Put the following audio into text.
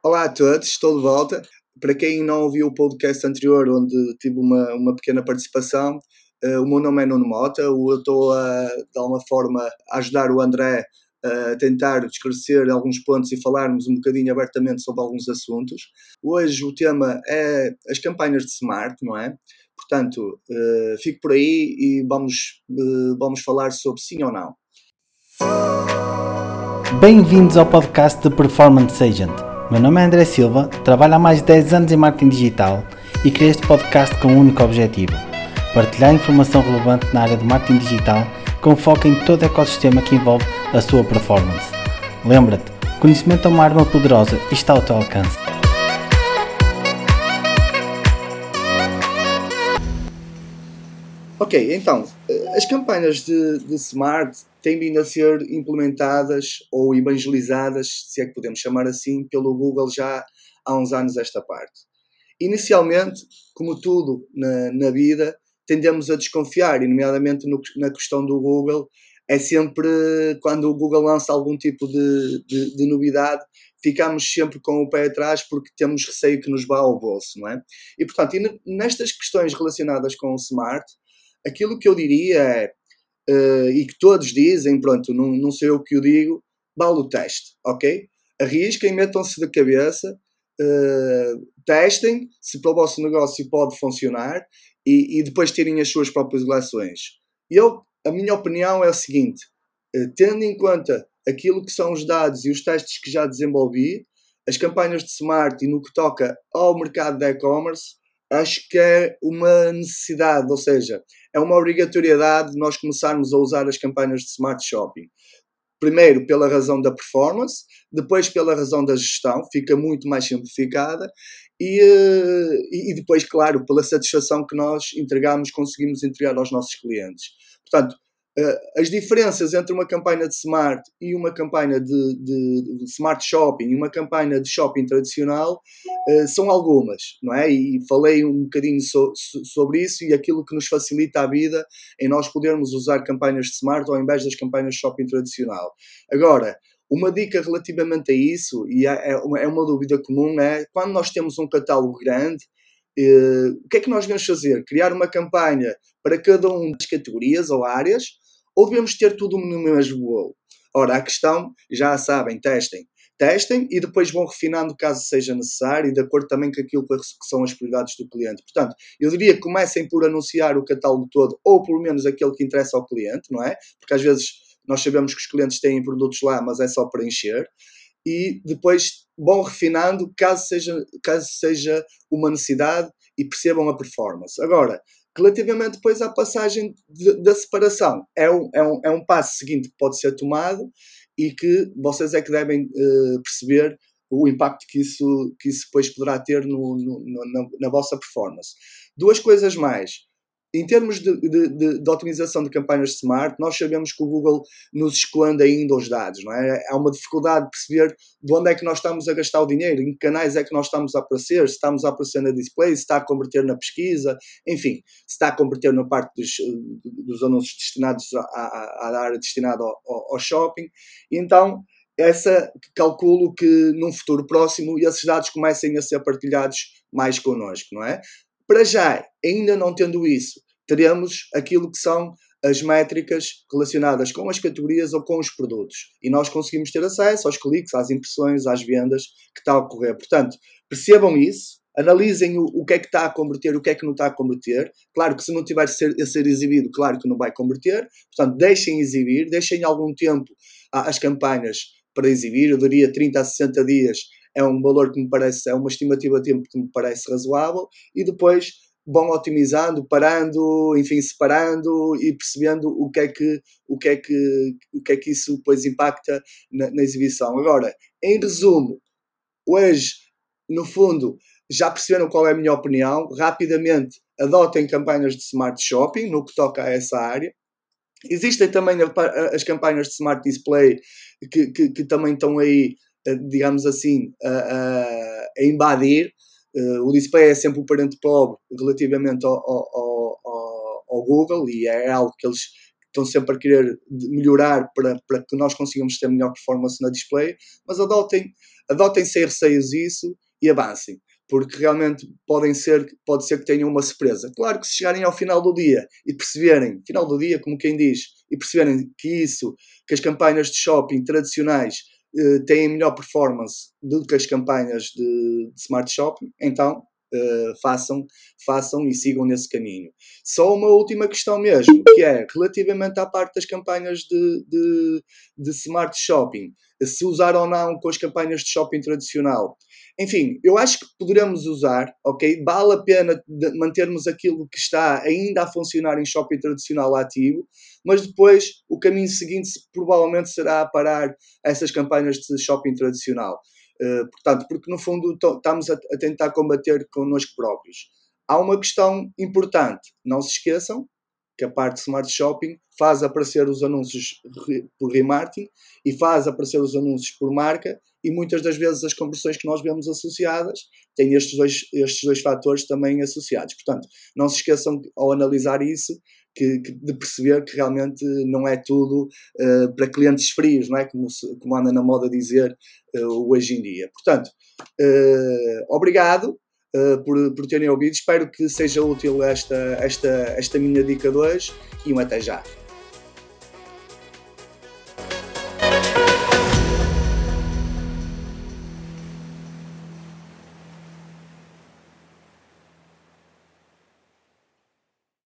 Olá a todos, estou de volta. Para quem não ouviu o podcast anterior, onde tive uma, uma pequena participação, uh, o meu nome é Nuno Mota, eu estou a, de alguma forma a ajudar o André a tentar esclarecer alguns pontos e falarmos um bocadinho abertamente sobre alguns assuntos. Hoje o tema é as campanhas de Smart, não é? Portanto, uh, fico por aí e vamos, uh, vamos falar sobre sim ou não. Bem-vindos ao podcast de Performance Agent meu nome é André Silva, trabalho há mais de 10 anos em marketing digital e criei este podcast com um único objetivo: partilhar informação relevante na área de marketing digital com foco em todo o ecossistema que envolve a sua performance. Lembra-te, conhecimento é uma arma poderosa e está ao teu alcance. Ok, então, as campanhas de, de Smart têm vindo a ser implementadas ou evangelizadas, se é que podemos chamar assim, pelo Google já há uns anos esta parte. Inicialmente, como tudo na, na vida, tendemos a desconfiar, e nomeadamente no, na questão do Google, é sempre quando o Google lança algum tipo de, de, de, novidade, ficamos sempre com o pé atrás porque temos receio que nos vá ao bolso, não é? E portanto, e nestas questões relacionadas com o Smart, aquilo que eu diria é uh, e que todos dizem, pronto, não, não sei eu que o digo, vale o teste, ok? Arrisquem, metam-se de cabeça, uh, testem se para o vosso negócio pode funcionar e, e depois terem as suas próprias relações. Eu, a minha opinião é o seguinte, uh, tendo em conta aquilo que são os dados e os testes que já desenvolvi, as campanhas de smart e no que toca ao mercado de e-commerce, acho que é uma necessidade, ou seja, é uma obrigatoriedade nós começarmos a usar as campanhas de smart shopping. Primeiro pela razão da performance, depois pela razão da gestão, fica muito mais simplificada, e, eh, e depois, claro, pela satisfação que nós entregamos, conseguimos entregar aos nossos clientes. Portanto, Uh, as diferenças entre uma campanha de smart e uma campanha de, de, de smart shopping e uma campanha de shopping tradicional são algumas, não é? E falei um bocadinho so, so, sobre isso e aquilo que nos facilita a vida em nós podermos usar campanhas de smart ao invés das campanhas shopping tradicional. Agora, uma dica relativamente a isso, e é, é uma, é uma dúvida comum, é quando nós temos um catálogo grande, uh, o que é que nós devemos fazer? Criar uma campanha para cada uma das categorias ou áreas ou devemos ter tudo no mesmo bolo? Ora, a questão, já sabem, testem. Testem e depois vão refinando caso seja necessário e de acordo também com aquilo que são as prioridades do cliente. Portanto, eu diria que comecem por anunciar o catálogo todo ou pelo menos aquele que interessa ao cliente, não é? Porque às vezes nós sabemos que os clientes têm produtos lá, mas é só para encher. E depois vão refinando caso seja, caso seja uma necessidade e percebam a performance. Agora, Relativamente depois à passagem de, da separação, é um, é, um, é um passo seguinte que pode ser tomado e que vocês é que devem uh, perceber o impacto que isso, que isso depois poderá ter no, no, no na, na, vossa performance. Duas coisas mais. Em termos de, de, de, de, otimização de campanhas smart, nós sabemos que o Google nos esconde ainda os dados, não é? Há uma dificuldade de perceber de onde é que nós estamos a gastar o dinheiro, em que canais é que nós estamos a aparecer, se estamos a aparecer na display, se está a converter na pesquisa, enfim, se está a converter na parte dos, dos anúncios destinados à, à, área destinada ao, ao, ao shopping. Então, essa calculo que num futuro próximo esses dados comecem a ser partilhados mais connosco, não é? Para já, ainda não tendo isso, teremos aquilo que são as métricas relacionadas com as categorias ou com os produtos. E nós conseguimos ter acesso aos cliques, às impressões, às vendas que está a ocorrer. Portanto, percebam isso, analisem o, o que é que está a converter, o que é que não está a converter. Claro que se não tiver a ser, a ser exibido, claro que não vai converter. Portanto, deixem exibir, deixem algum tempo as campanhas para exibir. Eu diria 30 a 60 dias é um valor que me parece, é uma estimativa de tempo que me parece razoável, e depois vão otimizando, parando, enfim, separando e percebendo o que é que, o que, é que, o que, é que isso depois impacta na, na exibição. Agora, em resumo, hoje, no fundo, já perceberam qual é a minha opinião, rapidamente adotem campanhas de smart shopping no que toca a essa área. Existem também as campanhas de smart display que, que, que também estão aí digamos assim, a, a, a invadir. Uh, o display é sempre o parente pobre relativamente ao, ao, ao, ao, Google e é algo que eles estão sempre a querer melhorar para, para que nós consigamos ter melhor performance na display, mas adotem, adotem sem receios isso e avancem porque realmente podem ser, pode ser que tenham uma surpresa. Claro que se chegarem ao final do dia e perceberem, final do dia, como quem diz, e perceberem que isso, que as campanhas de shopping tradicionais eh, têm melhor performance do que as campanhas de, de smart shopping, então Uh, façam, façam e sigam nesse caminho. Só uma última questão mesmo, que é relativamente à parte das campanhas de, de, de smart shopping, se usar ou não com as campanhas de shopping tradicional. Enfim, eu acho que poderemos usar, ok? Vale a pena mantermos aquilo que está ainda a funcionar em shopping tradicional ativo, mas depois o caminho seguinte provavelmente será parar essas campanhas de shopping tradicional. Uh, portanto, porque no fundo estamos a, a tentar combater connosco próprios. Há uma questão importante, não se esqueçam que a parte de Smart Shopping faz aparecer os anúncios por remarketing e faz aparecer os anúncios por marca e muitas das vezes as conversões que nós vemos associadas têm estes dois, estes dois fatores também associados. Portanto, não se esqueçam ao analisar isso que, que, de perceber que realmente não é tudo uh, para clientes frios, não é? Como, como anda na moda dizer uh, hoje em dia. Portanto, uh, obrigado por, por terem ouvido. Espero que seja útil esta, esta, esta minha dica de hoje e um até já.